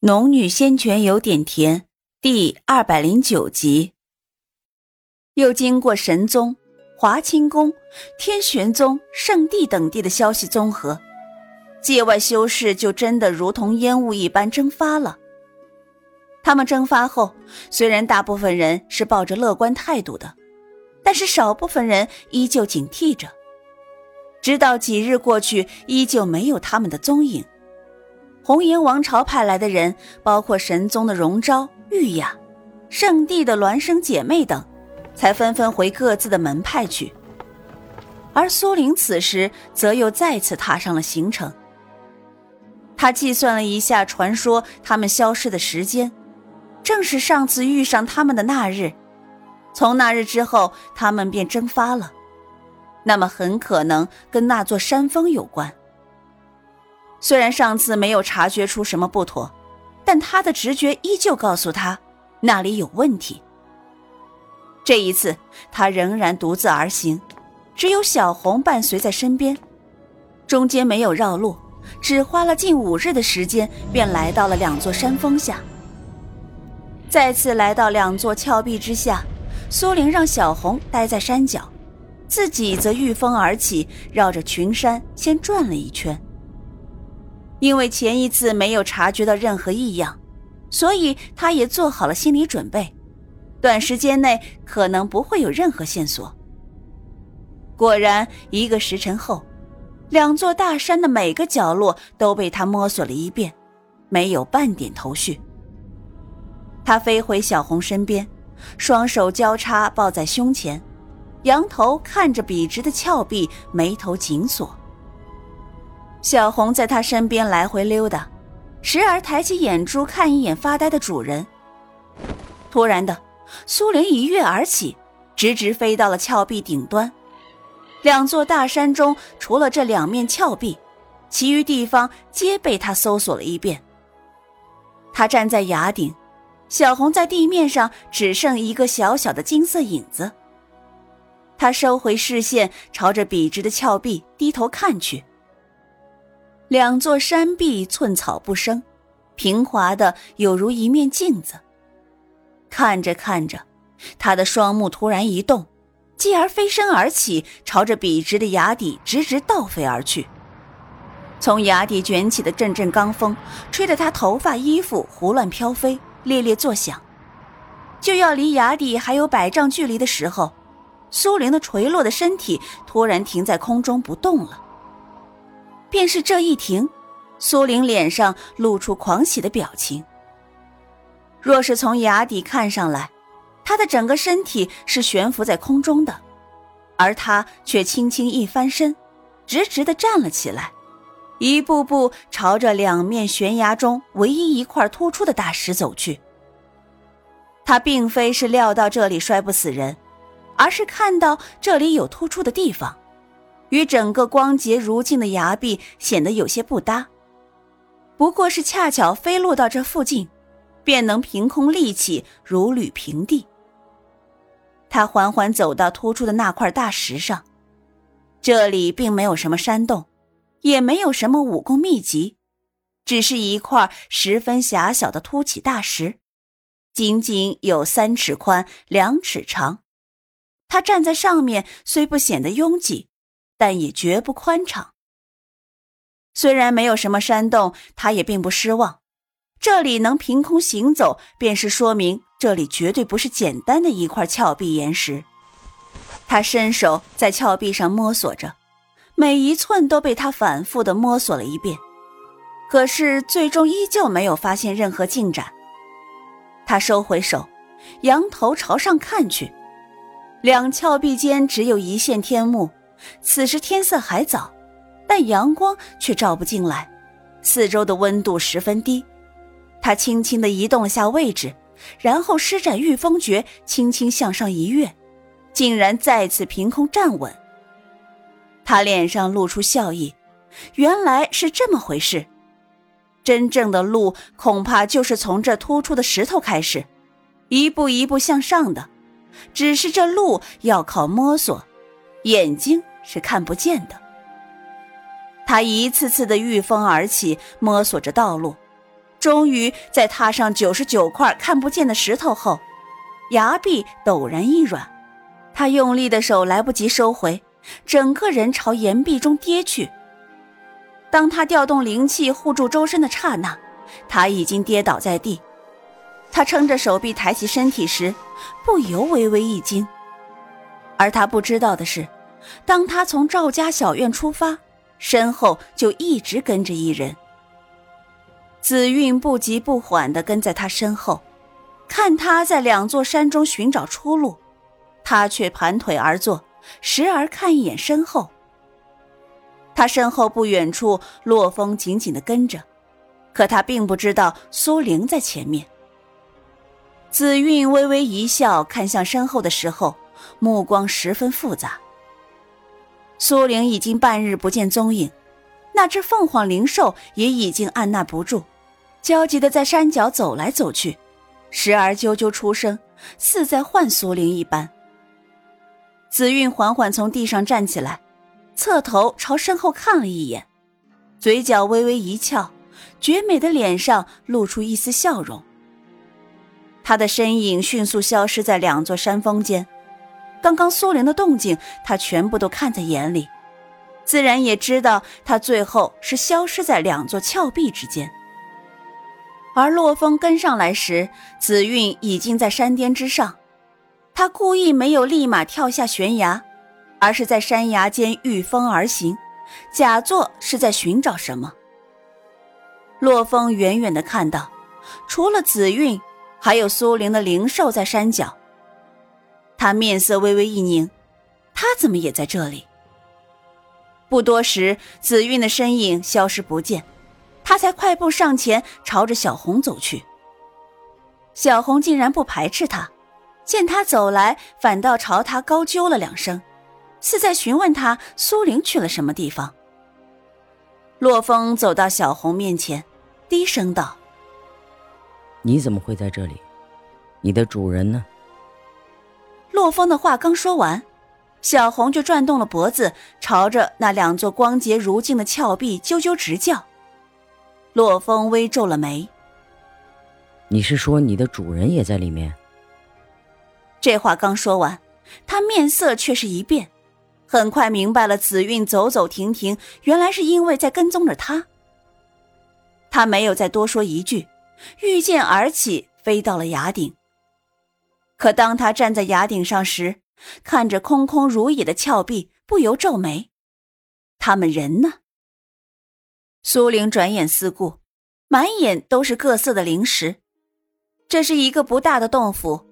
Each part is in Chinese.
农女仙泉有点甜，第二百零九集。又经过神宗、华清宫、天玄宗、圣地等地的消息综合，界外修士就真的如同烟雾一般蒸发了。他们蒸发后，虽然大部分人是抱着乐观态度的，但是少部分人依旧警惕着。直到几日过去，依旧没有他们的踪影。红颜王朝派来的人，包括神宗的荣昭、玉雅，圣地的孪生姐妹等，才纷纷回各自的门派去。而苏玲此时则又再次踏上了行程。他计算了一下，传说他们消失的时间，正是上次遇上他们的那日。从那日之后，他们便蒸发了。那么很可能跟那座山峰有关。虽然上次没有察觉出什么不妥，但他的直觉依旧告诉他那里有问题。这一次，他仍然独自而行，只有小红伴随在身边，中间没有绕路，只花了近五日的时间，便来到了两座山峰下。再次来到两座峭壁之下，苏玲让小红待在山脚，自己则御风而起，绕着群山先转了一圈。因为前一次没有察觉到任何异样，所以他也做好了心理准备，短时间内可能不会有任何线索。果然，一个时辰后，两座大山的每个角落都被他摸索了一遍，没有半点头绪。他飞回小红身边，双手交叉抱在胸前，仰头看着笔直的峭壁，眉头紧锁。小红在他身边来回溜达，时而抬起眼珠看一眼发呆的主人。突然的，苏玲一跃而起，直直飞到了峭壁顶端。两座大山中，除了这两面峭壁，其余地方皆被他搜索了一遍。他站在崖顶，小红在地面上只剩一个小小的金色影子。他收回视线，朝着笔直的峭壁低头看去。两座山壁寸草不生，平滑的有如一面镜子。看着看着，他的双目突然一动，继而飞身而起，朝着笔直的崖底直直倒飞而去。从崖底卷起的阵阵罡风，吹得他头发衣服胡乱飘飞，猎猎作响。就要离崖底还有百丈距离的时候，苏玲的垂落的身体突然停在空中不动了。便是这一停，苏玲脸上露出狂喜的表情。若是从崖底看上来，她的整个身体是悬浮在空中的，而她却轻轻一翻身，直直的站了起来，一步步朝着两面悬崖中唯一一块突出的大石走去。他并非是料到这里摔不死人，而是看到这里有突出的地方。与整个光洁如镜的崖壁显得有些不搭，不过是恰巧飞落到这附近，便能凭空立起，如履平地。他缓缓走到突出的那块大石上，这里并没有什么山洞，也没有什么武功秘籍，只是一块十分狭小的凸起大石，仅仅有三尺宽，两尺长。他站在上面，虽不显得拥挤。但也绝不宽敞。虽然没有什么山洞，他也并不失望。这里能凭空行走，便是说明这里绝对不是简单的一块峭壁岩石。他伸手在峭壁上摸索着，每一寸都被他反复的摸索了一遍，可是最终依旧没有发现任何进展。他收回手，仰头朝上看去，两峭壁间只有一线天幕。此时天色还早，但阳光却照不进来，四周的温度十分低。他轻轻地移动了下位置，然后施展御风诀，轻轻向上一跃，竟然再次凭空站稳。他脸上露出笑意，原来是这么回事。真正的路恐怕就是从这突出的石头开始，一步一步向上的，只是这路要靠摸索，眼睛。是看不见的。他一次次的御风而起，摸索着道路，终于在踏上九十九块看不见的石头后，崖壁陡然一软，他用力的手来不及收回，整个人朝岩壁中跌去。当他调动灵气护住周身的刹那，他已经跌倒在地。他撑着手臂抬起身体时，不由微微一惊。而他不知道的是，当他从赵家小院出发，身后就一直跟着一人。紫韵不急不缓地跟在他身后，看他在两座山中寻找出路，他却盘腿而坐，时而看一眼身后。他身后不远处，洛风紧紧地跟着，可他并不知道苏玲在前面。紫韵微微一笑，看向身后的时候，目光十分复杂。苏玲已经半日不见踪影，那只凤凰灵兽也已经按捺不住，焦急地在山脚走来走去，时而啾啾出声，似在唤苏玲一般。紫韵缓缓从地上站起来。侧头朝身后看了一眼，嘴角微微一翘，绝美的脸上露出一丝笑容。他的身影迅速消失在两座山峰间，刚刚苏玲的动静，他全部都看在眼里，自然也知道他最后是消失在两座峭壁之间。而洛风跟上来时，紫韵已经在山巅之上，他故意没有立马跳下悬崖。而是在山崖间御风而行，假作是在寻找什么。洛风远远的看到，除了紫韵，还有苏灵的灵兽在山脚。他面色微微一凝，他怎么也在这里？不多时，紫韵的身影消失不见，他才快步上前，朝着小红走去。小红竟然不排斥他，见他走来，反倒朝他高啾了两声。似在询问他苏玲去了什么地方。洛风走到小红面前，低声道：“你怎么会在这里？你的主人呢？”洛风的话刚说完，小红就转动了脖子，朝着那两座光洁如镜的峭壁啾啾直叫。洛风微皱了眉：“你是说你的主人也在里面？”这话刚说完，他面色却是一变。很快明白了，紫韵走走停停，原来是因为在跟踪着他。他没有再多说一句，御剑而起，飞到了崖顶。可当他站在崖顶上时，看着空空如也的峭壁，不由皱眉：他们人呢？苏玲转眼四顾，满眼都是各色的灵石。这是一个不大的洞府。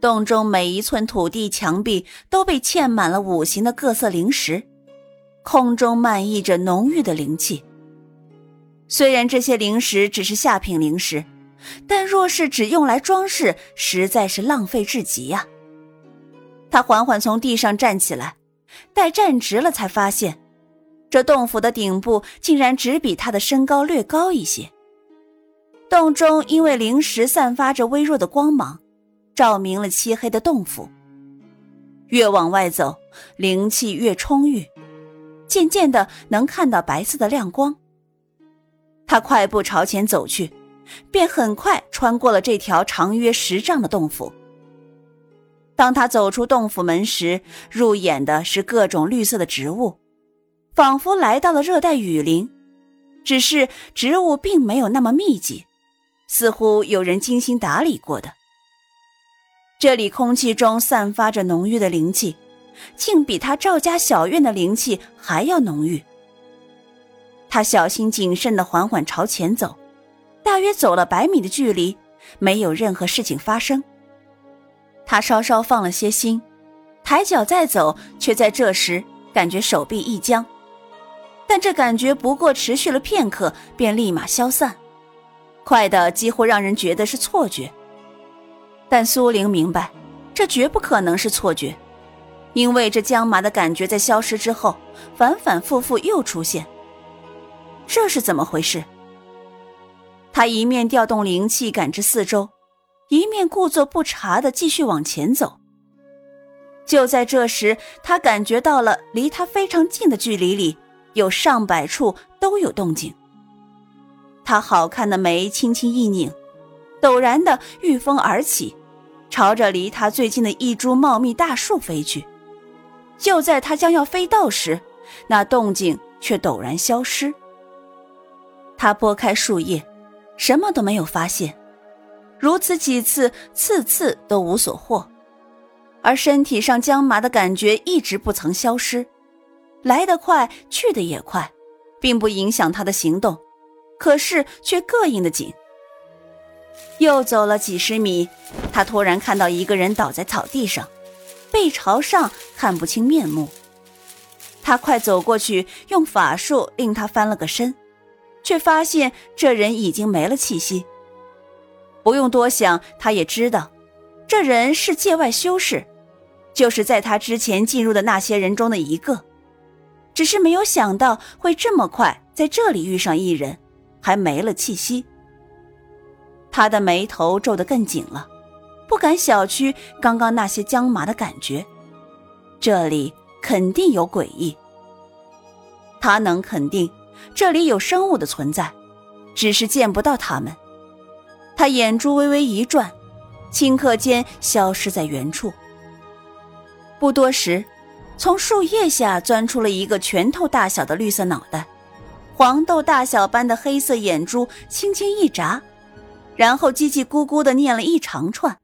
洞中每一寸土地、墙壁都被嵌满了五行的各色灵石，空中漫溢着浓郁的灵气。虽然这些灵石只是下品灵石，但若是只用来装饰，实在是浪费至极呀。他缓缓从地上站起来，待站直了，才发现这洞府的顶部竟然只比他的身高略高一些。洞中因为灵石散发着微弱的光芒。照明了漆黑的洞府。越往外走，灵气越充裕，渐渐的能看到白色的亮光。他快步朝前走去，便很快穿过了这条长约十丈的洞府。当他走出洞府门时，入眼的是各种绿色的植物，仿佛来到了热带雨林，只是植物并没有那么密集，似乎有人精心打理过的。这里空气中散发着浓郁的灵气，竟比他赵家小院的灵气还要浓郁。他小心谨慎地缓缓朝前走，大约走了百米的距离，没有任何事情发生。他稍稍放了些心，抬脚再走，却在这时感觉手臂一僵，但这感觉不过持续了片刻，便立马消散，快的几乎让人觉得是错觉。但苏玲明白，这绝不可能是错觉，因为这僵麻的感觉在消失之后，反反复复又出现。这是怎么回事？他一面调动灵气感知四周，一面故作不察的继续往前走。就在这时，他感觉到了离他非常近的距离里，有上百处都有动静。他好看的眉轻轻一拧，陡然的御风而起，朝着离他最近的一株茂密大树飞去。就在他将要飞到时，那动静却陡然消失。他拨开树叶，什么都没有发现。如此几次，次次都无所获，而身体上僵麻的感觉一直不曾消失，来得快，去得也快，并不影响他的行动，可是却膈应的紧。又走了几十米，他突然看到一个人倒在草地上，背朝上，看不清面目。他快走过去，用法术令他翻了个身，却发现这人已经没了气息。不用多想，他也知道，这人是界外修士，就是在他之前进入的那些人中的一个。只是没有想到会这么快在这里遇上一人，还没了气息。他的眉头皱得更紧了，不敢小觑刚刚那些僵麻的感觉，这里肯定有诡异。他能肯定，这里有生物的存在，只是见不到他们。他眼珠微微一转，顷刻间消失在原处。不多时，从树叶下钻出了一个拳头大小的绿色脑袋，黄豆大小般的黑色眼珠轻轻一眨，然后叽叽咕咕地念了一长串。